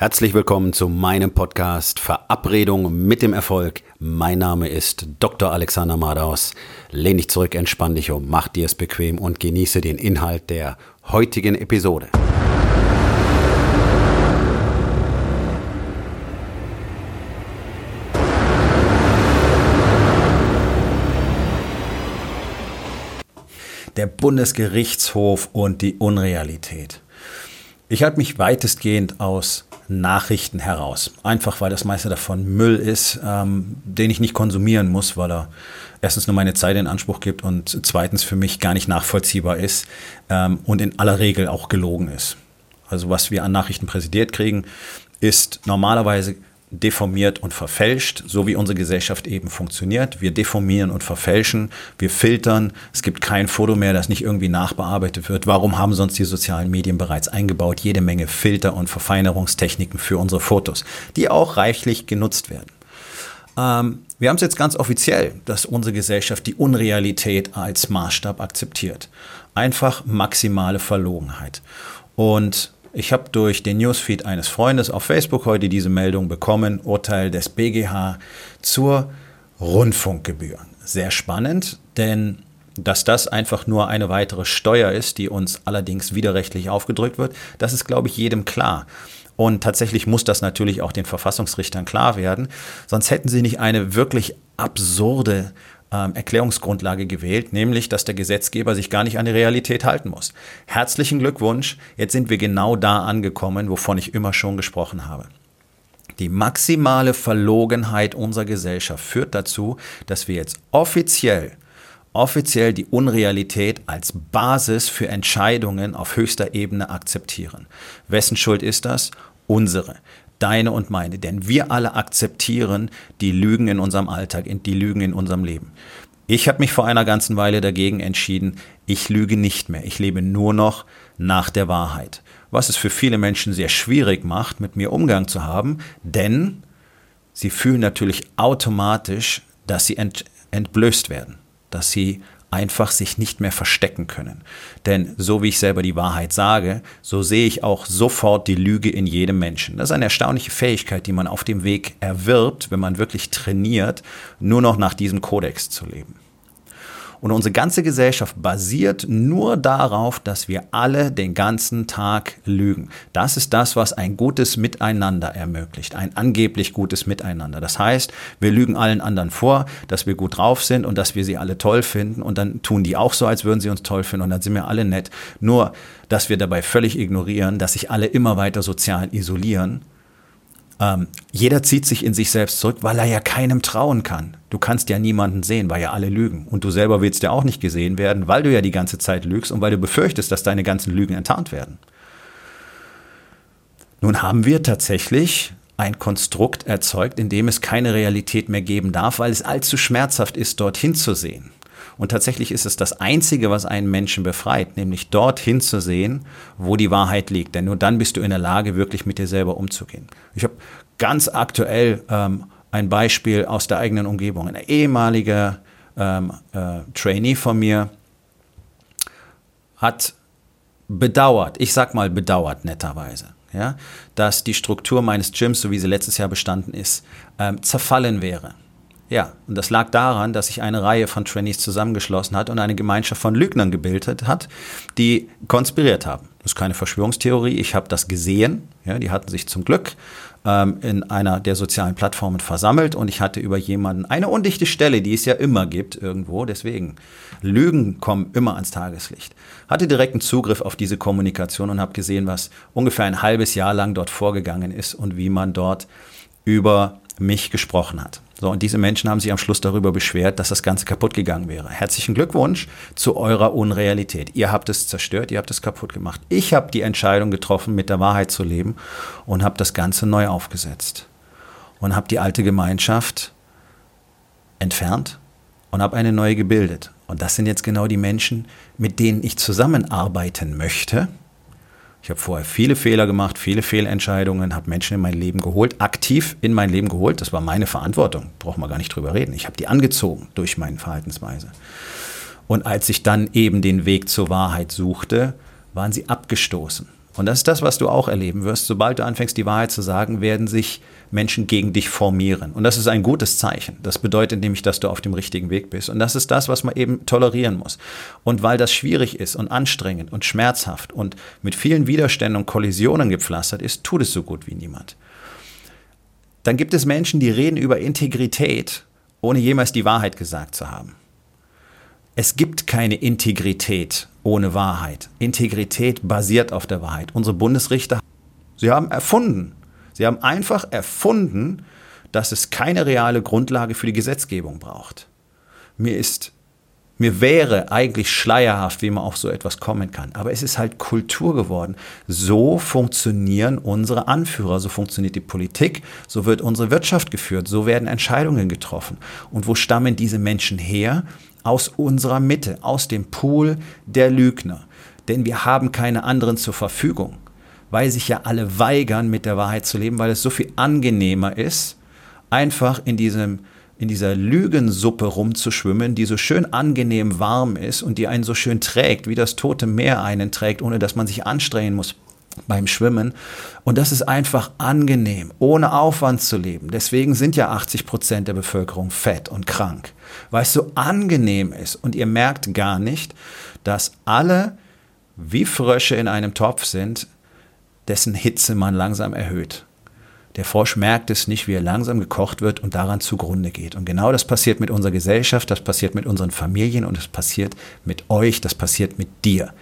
Herzlich willkommen zu meinem Podcast Verabredung mit dem Erfolg. Mein Name ist Dr. Alexander Madaus. Lehn dich zurück, entspann dich um, mach dir es bequem und genieße den Inhalt der heutigen Episode. Der Bundesgerichtshof und die Unrealität. Ich halte mich weitestgehend aus Nachrichten heraus. Einfach weil das meiste davon Müll ist, ähm, den ich nicht konsumieren muss, weil er erstens nur meine Zeit in Anspruch gibt und zweitens für mich gar nicht nachvollziehbar ist ähm, und in aller Regel auch gelogen ist. Also was wir an Nachrichten präsidiert kriegen, ist normalerweise deformiert und verfälscht, so wie unsere Gesellschaft eben funktioniert. Wir deformieren und verfälschen, wir filtern. Es gibt kein Foto mehr, das nicht irgendwie nachbearbeitet wird. Warum haben sonst die sozialen Medien bereits eingebaut? Jede Menge Filter und Verfeinerungstechniken für unsere Fotos, die auch reichlich genutzt werden. Ähm, wir haben es jetzt ganz offiziell, dass unsere Gesellschaft die Unrealität als Maßstab akzeptiert. Einfach maximale Verlogenheit. Und ich habe durch den Newsfeed eines Freundes auf Facebook heute diese Meldung bekommen, Urteil des BGH zur Rundfunkgebühr. Sehr spannend, denn dass das einfach nur eine weitere Steuer ist, die uns allerdings widerrechtlich aufgedrückt wird, das ist, glaube ich, jedem klar. Und tatsächlich muss das natürlich auch den Verfassungsrichtern klar werden, sonst hätten sie nicht eine wirklich absurde ähm, Erklärungsgrundlage gewählt, nämlich, dass der Gesetzgeber sich gar nicht an die Realität halten muss. Herzlichen Glückwunsch, jetzt sind wir genau da angekommen, wovon ich immer schon gesprochen habe. Die maximale Verlogenheit unserer Gesellschaft führt dazu, dass wir jetzt offiziell offiziell die Unrealität als Basis für Entscheidungen auf höchster Ebene akzeptieren. Wessen Schuld ist das? Unsere deine und meine. Denn wir alle akzeptieren die Lügen in unserem Alltag, die Lügen in unserem Leben. Ich habe mich vor einer ganzen Weile dagegen entschieden, ich lüge nicht mehr. Ich lebe nur noch nach der Wahrheit. Was es für viele Menschen sehr schwierig macht, mit mir Umgang zu haben, denn sie fühlen natürlich automatisch, dass sie ent entblößt werden, dass sie einfach sich nicht mehr verstecken können. Denn so wie ich selber die Wahrheit sage, so sehe ich auch sofort die Lüge in jedem Menschen. Das ist eine erstaunliche Fähigkeit, die man auf dem Weg erwirbt, wenn man wirklich trainiert, nur noch nach diesem Kodex zu leben. Und unsere ganze Gesellschaft basiert nur darauf, dass wir alle den ganzen Tag lügen. Das ist das, was ein gutes Miteinander ermöglicht, ein angeblich gutes Miteinander. Das heißt, wir lügen allen anderen vor, dass wir gut drauf sind und dass wir sie alle toll finden und dann tun die auch so, als würden sie uns toll finden und dann sind wir alle nett. Nur, dass wir dabei völlig ignorieren, dass sich alle immer weiter sozial isolieren ähm, jeder zieht sich in sich selbst zurück, weil er ja keinem trauen kann. Du kannst ja niemanden sehen, weil ja alle lügen. Und du selber willst ja auch nicht gesehen werden, weil du ja die ganze Zeit lügst und weil du befürchtest, dass deine ganzen Lügen enttarnt werden. Nun haben wir tatsächlich ein Konstrukt erzeugt, in dem es keine Realität mehr geben darf, weil es allzu schmerzhaft ist, dorthin zu sehen. Und tatsächlich ist es das Einzige, was einen Menschen befreit, nämlich dorthin zu sehen, wo die Wahrheit liegt. Denn nur dann bist du in der Lage, wirklich mit dir selber umzugehen. Ich habe ganz aktuell ähm, ein Beispiel aus der eigenen Umgebung. Ein ehemaliger ähm, äh, Trainee von mir hat bedauert, ich sag mal bedauert netterweise, ja, dass die Struktur meines Gyms, so wie sie letztes Jahr bestanden ist, ähm, zerfallen wäre. Ja, und das lag daran, dass sich eine Reihe von Trainees zusammengeschlossen hat und eine Gemeinschaft von Lügnern gebildet hat, die konspiriert haben. Das ist keine Verschwörungstheorie, ich habe das gesehen. Ja, die hatten sich zum Glück ähm, in einer der sozialen Plattformen versammelt und ich hatte über jemanden eine undichte Stelle, die es ja immer gibt irgendwo, deswegen Lügen kommen immer ans Tageslicht. Hatte direkten Zugriff auf diese Kommunikation und habe gesehen, was ungefähr ein halbes Jahr lang dort vorgegangen ist und wie man dort über mich gesprochen hat. So, und diese Menschen haben sich am Schluss darüber beschwert, dass das Ganze kaputt gegangen wäre. Herzlichen Glückwunsch zu eurer Unrealität. Ihr habt es zerstört, ihr habt es kaputt gemacht. Ich habe die Entscheidung getroffen, mit der Wahrheit zu leben und habe das Ganze neu aufgesetzt. Und habe die alte Gemeinschaft entfernt und habe eine neue gebildet. Und das sind jetzt genau die Menschen, mit denen ich zusammenarbeiten möchte ich habe vorher viele Fehler gemacht, viele Fehlentscheidungen, habe Menschen in mein Leben geholt, aktiv in mein Leben geholt. Das war meine Verantwortung, brauchen wir gar nicht drüber reden. Ich habe die angezogen durch meine Verhaltensweise. Und als ich dann eben den Weg zur Wahrheit suchte, waren sie abgestoßen. Und das ist das, was du auch erleben wirst. Sobald du anfängst, die Wahrheit zu sagen, werden sich Menschen gegen dich formieren. Und das ist ein gutes Zeichen. Das bedeutet nämlich, dass du auf dem richtigen Weg bist. Und das ist das, was man eben tolerieren muss. Und weil das schwierig ist und anstrengend und schmerzhaft und mit vielen Widerständen und Kollisionen gepflastert ist, tut es so gut wie niemand. Dann gibt es Menschen, die reden über Integrität, ohne jemals die Wahrheit gesagt zu haben. Es gibt keine Integrität ohne Wahrheit. Integrität basiert auf der Wahrheit. Unsere Bundesrichter, sie haben erfunden. Sie haben einfach erfunden, dass es keine reale Grundlage für die Gesetzgebung braucht. Mir ist mir wäre eigentlich schleierhaft, wie man auf so etwas kommen kann. Aber es ist halt Kultur geworden. So funktionieren unsere Anführer, so funktioniert die Politik, so wird unsere Wirtschaft geführt, so werden Entscheidungen getroffen. Und wo stammen diese Menschen her? Aus unserer Mitte, aus dem Pool der Lügner. Denn wir haben keine anderen zur Verfügung, weil sich ja alle weigern, mit der Wahrheit zu leben, weil es so viel angenehmer ist, einfach in diesem in dieser Lügensuppe rumzuschwimmen, die so schön angenehm warm ist und die einen so schön trägt, wie das tote Meer einen trägt, ohne dass man sich anstrengen muss beim Schwimmen. Und das ist einfach angenehm, ohne Aufwand zu leben. Deswegen sind ja 80 Prozent der Bevölkerung fett und krank, weil es so angenehm ist. Und ihr merkt gar nicht, dass alle wie Frösche in einem Topf sind, dessen Hitze man langsam erhöht. Der Frosch merkt es nicht, wie er langsam gekocht wird und daran zugrunde geht. Und genau das passiert mit unserer Gesellschaft, das passiert mit unseren Familien und das passiert mit euch, das passiert mit dir.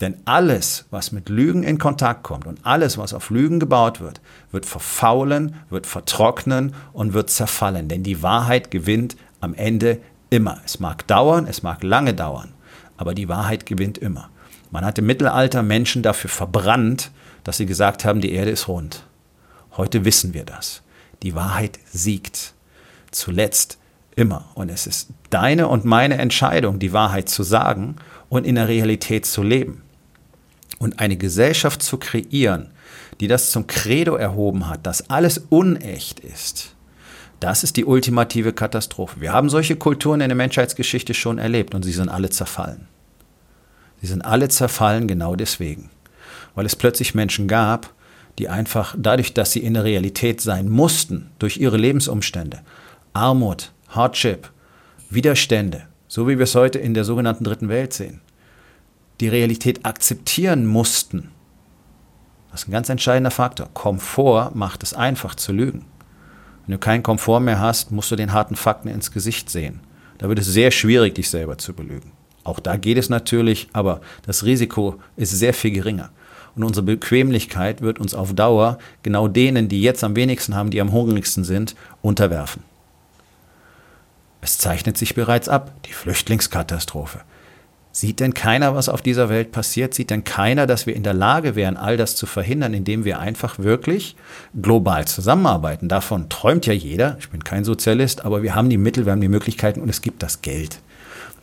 Denn alles, was mit Lügen in Kontakt kommt und alles, was auf Lügen gebaut wird, wird verfaulen, wird vertrocknen und wird zerfallen. Denn die Wahrheit gewinnt am Ende immer. Es mag dauern, es mag lange dauern, aber die Wahrheit gewinnt immer. Man hat im Mittelalter Menschen dafür verbrannt, dass sie gesagt haben, die Erde ist rund. Heute wissen wir das. Die Wahrheit siegt. Zuletzt immer. Und es ist deine und meine Entscheidung, die Wahrheit zu sagen und in der Realität zu leben. Und eine Gesellschaft zu kreieren, die das zum Credo erhoben hat, dass alles unecht ist, das ist die ultimative Katastrophe. Wir haben solche Kulturen in der Menschheitsgeschichte schon erlebt und sie sind alle zerfallen. Sie sind alle zerfallen genau deswegen, weil es plötzlich Menschen gab, die einfach dadurch, dass sie in der Realität sein mussten, durch ihre Lebensumstände, Armut, Hardship, Widerstände, so wie wir es heute in der sogenannten Dritten Welt sehen, die Realität akzeptieren mussten. Das ist ein ganz entscheidender Faktor. Komfort macht es einfach zu lügen. Wenn du keinen Komfort mehr hast, musst du den harten Fakten ins Gesicht sehen. Da wird es sehr schwierig, dich selber zu belügen. Auch da geht es natürlich, aber das Risiko ist sehr viel geringer. Und unsere Bequemlichkeit wird uns auf Dauer genau denen, die jetzt am wenigsten haben, die am hungrigsten sind, unterwerfen. Es zeichnet sich bereits ab, die Flüchtlingskatastrophe. Sieht denn keiner, was auf dieser Welt passiert? Sieht denn keiner, dass wir in der Lage wären, all das zu verhindern, indem wir einfach wirklich global zusammenarbeiten? Davon träumt ja jeder. Ich bin kein Sozialist, aber wir haben die Mittel, wir haben die Möglichkeiten und es gibt das Geld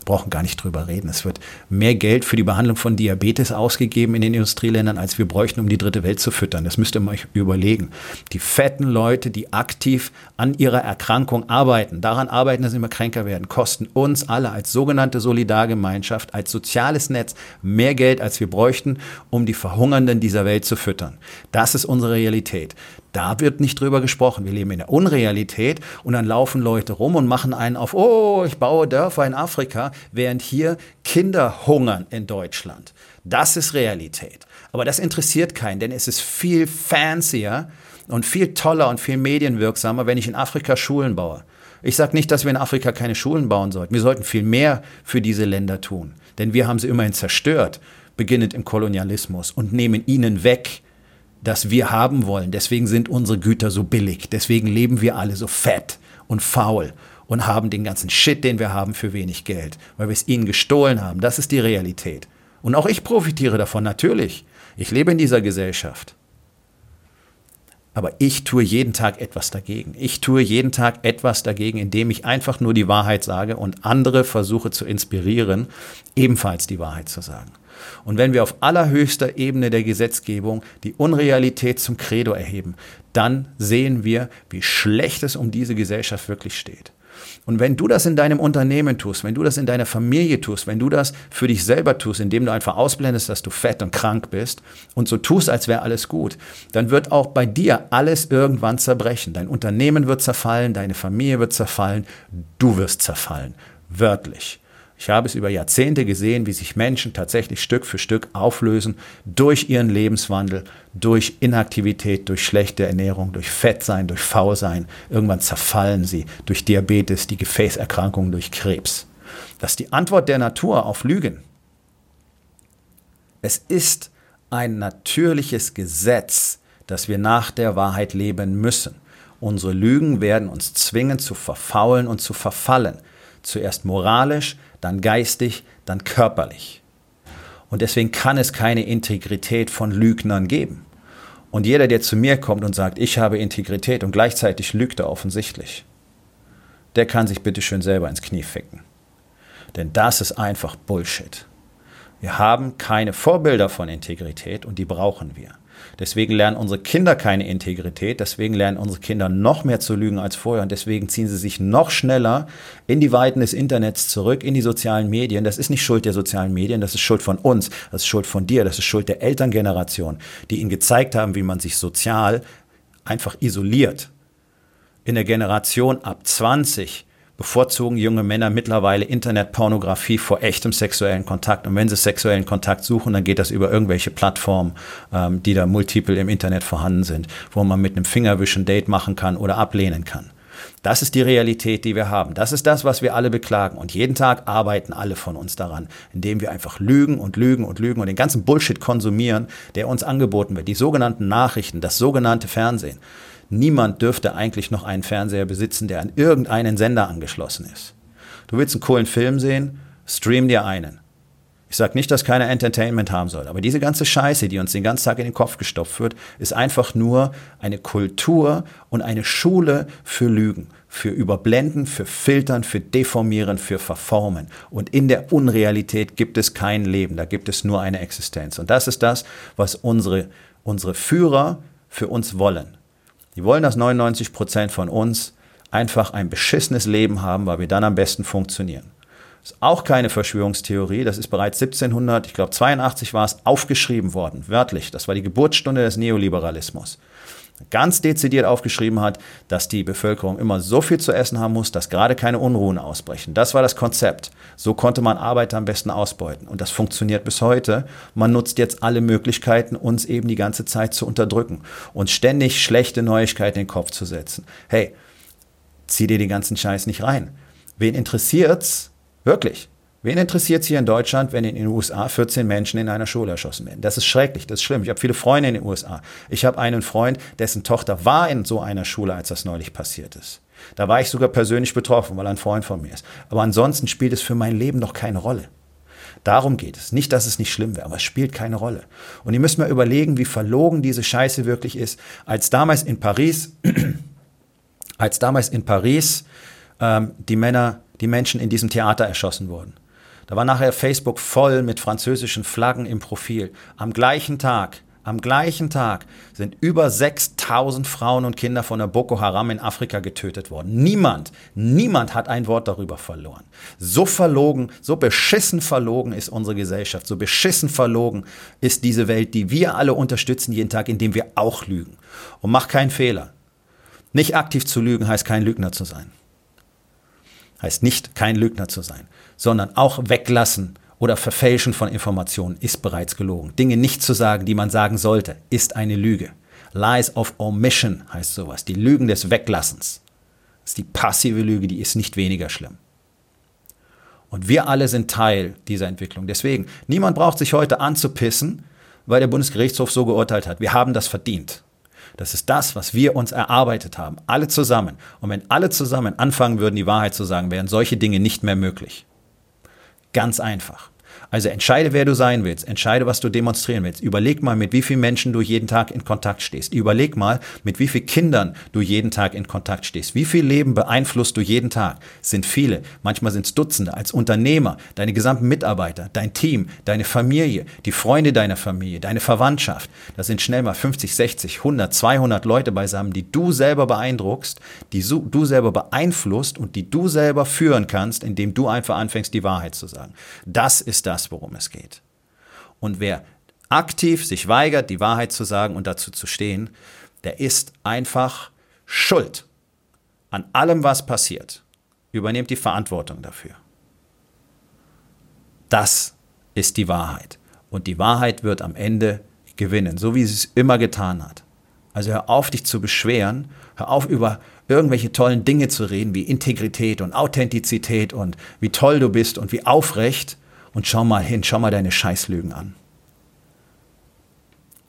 brauchen gar nicht drüber reden. Es wird mehr Geld für die Behandlung von Diabetes ausgegeben in den Industrieländern, als wir bräuchten, um die dritte Welt zu füttern. Das müsst ihr euch überlegen. Die fetten Leute, die aktiv an ihrer Erkrankung arbeiten, daran arbeiten, dass sie immer kränker werden, kosten uns alle als sogenannte Solidargemeinschaft, als soziales Netz mehr Geld, als wir bräuchten, um die Verhungernden dieser Welt zu füttern. Das ist unsere Realität. Da wird nicht drüber gesprochen. Wir leben in der Unrealität und dann laufen Leute rum und machen einen auf, oh, ich baue Dörfer in Afrika, während hier Kinder hungern in Deutschland. Das ist Realität. Aber das interessiert keinen, denn es ist viel fancier und viel toller und viel medienwirksamer, wenn ich in Afrika Schulen baue. Ich sage nicht, dass wir in Afrika keine Schulen bauen sollten. Wir sollten viel mehr für diese Länder tun. Denn wir haben sie immerhin zerstört, beginnend im Kolonialismus und nehmen ihnen weg, das wir haben wollen. Deswegen sind unsere Güter so billig. Deswegen leben wir alle so fett und faul und haben den ganzen Shit, den wir haben, für wenig Geld, weil wir es ihnen gestohlen haben. Das ist die Realität. Und auch ich profitiere davon, natürlich. Ich lebe in dieser Gesellschaft. Aber ich tue jeden Tag etwas dagegen. Ich tue jeden Tag etwas dagegen, indem ich einfach nur die Wahrheit sage und andere versuche zu inspirieren, ebenfalls die Wahrheit zu sagen. Und wenn wir auf allerhöchster Ebene der Gesetzgebung die Unrealität zum Credo erheben, dann sehen wir, wie schlecht es um diese Gesellschaft wirklich steht. Und wenn du das in deinem Unternehmen tust, wenn du das in deiner Familie tust, wenn du das für dich selber tust, indem du einfach ausblendest, dass du fett und krank bist und so tust, als wäre alles gut, dann wird auch bei dir alles irgendwann zerbrechen. Dein Unternehmen wird zerfallen, deine Familie wird zerfallen, du wirst zerfallen. Wörtlich. Ich habe es über Jahrzehnte gesehen, wie sich Menschen tatsächlich Stück für Stück auflösen durch ihren Lebenswandel, durch Inaktivität, durch schlechte Ernährung, durch Fettsein, durch Faulsein. Irgendwann zerfallen sie durch Diabetes, die Gefäßerkrankungen, durch Krebs. Das ist die Antwort der Natur auf Lügen. Es ist ein natürliches Gesetz, dass wir nach der Wahrheit leben müssen. Unsere Lügen werden uns zwingen zu verfaulen und zu verfallen. Zuerst moralisch, dann geistig, dann körperlich. Und deswegen kann es keine Integrität von Lügnern geben. Und jeder, der zu mir kommt und sagt, ich habe Integrität und gleichzeitig lügt er offensichtlich, der kann sich bitte schön selber ins Knie ficken. Denn das ist einfach Bullshit. Wir haben keine Vorbilder von Integrität und die brauchen wir. Deswegen lernen unsere Kinder keine Integrität, deswegen lernen unsere Kinder noch mehr zu lügen als vorher und deswegen ziehen sie sich noch schneller in die Weiten des Internets zurück, in die sozialen Medien. Das ist nicht Schuld der sozialen Medien, das ist Schuld von uns, das ist Schuld von dir, das ist Schuld der Elterngeneration, die ihnen gezeigt haben, wie man sich sozial einfach isoliert. In der Generation ab 20 bevorzugen junge Männer mittlerweile Internetpornografie vor echtem sexuellen Kontakt. Und wenn sie sexuellen Kontakt suchen, dann geht das über irgendwelche Plattformen, ähm, die da multiple im Internet vorhanden sind, wo man mit einem Fingerwischen Date machen kann oder ablehnen kann. Das ist die Realität, die wir haben. Das ist das, was wir alle beklagen. Und jeden Tag arbeiten alle von uns daran, indem wir einfach lügen und lügen und lügen und den ganzen Bullshit konsumieren, der uns angeboten wird. Die sogenannten Nachrichten, das sogenannte Fernsehen. Niemand dürfte eigentlich noch einen Fernseher besitzen, der an irgendeinen Sender angeschlossen ist. Du willst einen coolen Film sehen? Stream dir einen. Ich sage nicht, dass keiner Entertainment haben soll, aber diese ganze Scheiße, die uns den ganzen Tag in den Kopf gestopft wird, ist einfach nur eine Kultur und eine Schule für Lügen, für Überblenden, für Filtern, für Deformieren, für Verformen. Und in der Unrealität gibt es kein Leben, da gibt es nur eine Existenz. Und das ist das, was unsere, unsere Führer für uns wollen. Die wollen, dass 99 Prozent von uns einfach ein beschissenes Leben haben, weil wir dann am besten funktionieren. Das ist auch keine Verschwörungstheorie. Das ist bereits 1700, ich glaube 82 war es, aufgeschrieben worden, wörtlich. Das war die Geburtsstunde des Neoliberalismus ganz dezidiert aufgeschrieben hat, dass die Bevölkerung immer so viel zu essen haben muss, dass gerade keine Unruhen ausbrechen. Das war das Konzept. So konnte man Arbeiter am besten ausbeuten. Und das funktioniert bis heute. Man nutzt jetzt alle Möglichkeiten, uns eben die ganze Zeit zu unterdrücken und ständig schlechte Neuigkeiten in den Kopf zu setzen. Hey, zieh dir den ganzen Scheiß nicht rein. Wen interessiert's? Wirklich. Wen interessiert es hier in Deutschland, wenn in den USA 14 Menschen in einer Schule erschossen werden? Das ist schrecklich, das ist schlimm. Ich habe viele Freunde in den USA. Ich habe einen Freund, dessen Tochter war in so einer Schule, als das neulich passiert ist. Da war ich sogar persönlich betroffen, weil er ein Freund von mir ist. Aber ansonsten spielt es für mein Leben noch keine Rolle. Darum geht es. Nicht, dass es nicht schlimm wäre, aber es spielt keine Rolle. Und ihr müsst mal überlegen, wie verlogen diese Scheiße wirklich ist. Als damals in Paris, als damals in Paris ähm, die Männer, die Menschen in diesem Theater erschossen wurden. Da war nachher Facebook voll mit französischen Flaggen im Profil. Am gleichen Tag, am gleichen Tag sind über 6000 Frauen und Kinder von der Boko Haram in Afrika getötet worden. Niemand, niemand hat ein Wort darüber verloren. So verlogen, so beschissen verlogen ist unsere Gesellschaft, so beschissen verlogen ist diese Welt, die wir alle unterstützen jeden Tag, indem wir auch lügen. Und mach keinen Fehler. Nicht aktiv zu lügen heißt kein Lügner zu sein. Heißt nicht kein Lügner zu sein sondern auch weglassen oder Verfälschen von Informationen ist bereits gelogen. Dinge nicht zu sagen, die man sagen sollte, ist eine Lüge. Lies of Omission heißt sowas, die Lügen des Weglassens. Das ist die passive Lüge, die ist nicht weniger schlimm. Und wir alle sind Teil dieser Entwicklung. Deswegen, niemand braucht sich heute anzupissen, weil der Bundesgerichtshof so geurteilt hat. Wir haben das verdient. Das ist das, was wir uns erarbeitet haben. Alle zusammen. Und wenn alle zusammen anfangen würden, die Wahrheit zu sagen, wären solche Dinge nicht mehr möglich. Ganz einfach. Also entscheide, wer du sein willst. Entscheide, was du demonstrieren willst. Überleg mal, mit wie vielen Menschen du jeden Tag in Kontakt stehst. Überleg mal, mit wie vielen Kindern du jeden Tag in Kontakt stehst. Wie viel Leben beeinflusst du jeden Tag? Sind viele. Manchmal sind es Dutzende. Als Unternehmer, deine gesamten Mitarbeiter, dein Team, deine Familie, die Freunde deiner Familie, deine Verwandtschaft. Das sind schnell mal 50, 60, 100, 200 Leute beisammen, die du selber beeindruckst, die du selber beeinflusst und die du selber führen kannst, indem du einfach anfängst, die Wahrheit zu sagen. Das ist das das, worum es geht. Und wer aktiv sich weigert, die Wahrheit zu sagen und dazu zu stehen, der ist einfach schuld an allem, was passiert. Übernehmt die Verantwortung dafür. Das ist die Wahrheit. Und die Wahrheit wird am Ende gewinnen, so wie sie es immer getan hat. Also hör auf, dich zu beschweren, hör auf, über irgendwelche tollen Dinge zu reden, wie Integrität und Authentizität und wie toll du bist und wie aufrecht, und schau mal hin, schau mal deine Scheißlügen an.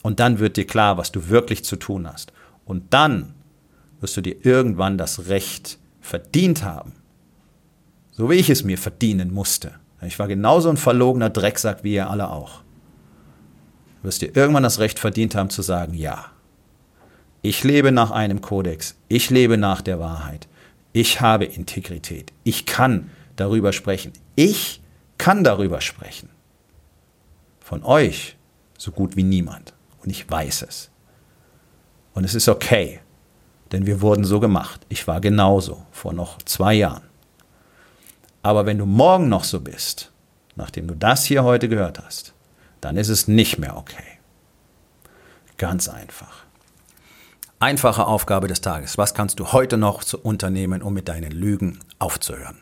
Und dann wird dir klar, was du wirklich zu tun hast. Und dann wirst du dir irgendwann das Recht verdient haben. So wie ich es mir verdienen musste. Ich war genauso ein verlogener Drecksack wie ihr alle auch. Du wirst dir irgendwann das Recht verdient haben zu sagen, ja, ich lebe nach einem Kodex, ich lebe nach der Wahrheit, ich habe Integrität, ich kann darüber sprechen, ich kann darüber sprechen. Von euch so gut wie niemand. Und ich weiß es. Und es ist okay, denn wir wurden so gemacht. Ich war genauso vor noch zwei Jahren. Aber wenn du morgen noch so bist, nachdem du das hier heute gehört hast, dann ist es nicht mehr okay. Ganz einfach. Einfache Aufgabe des Tages. Was kannst du heute noch unternehmen, um mit deinen Lügen aufzuhören?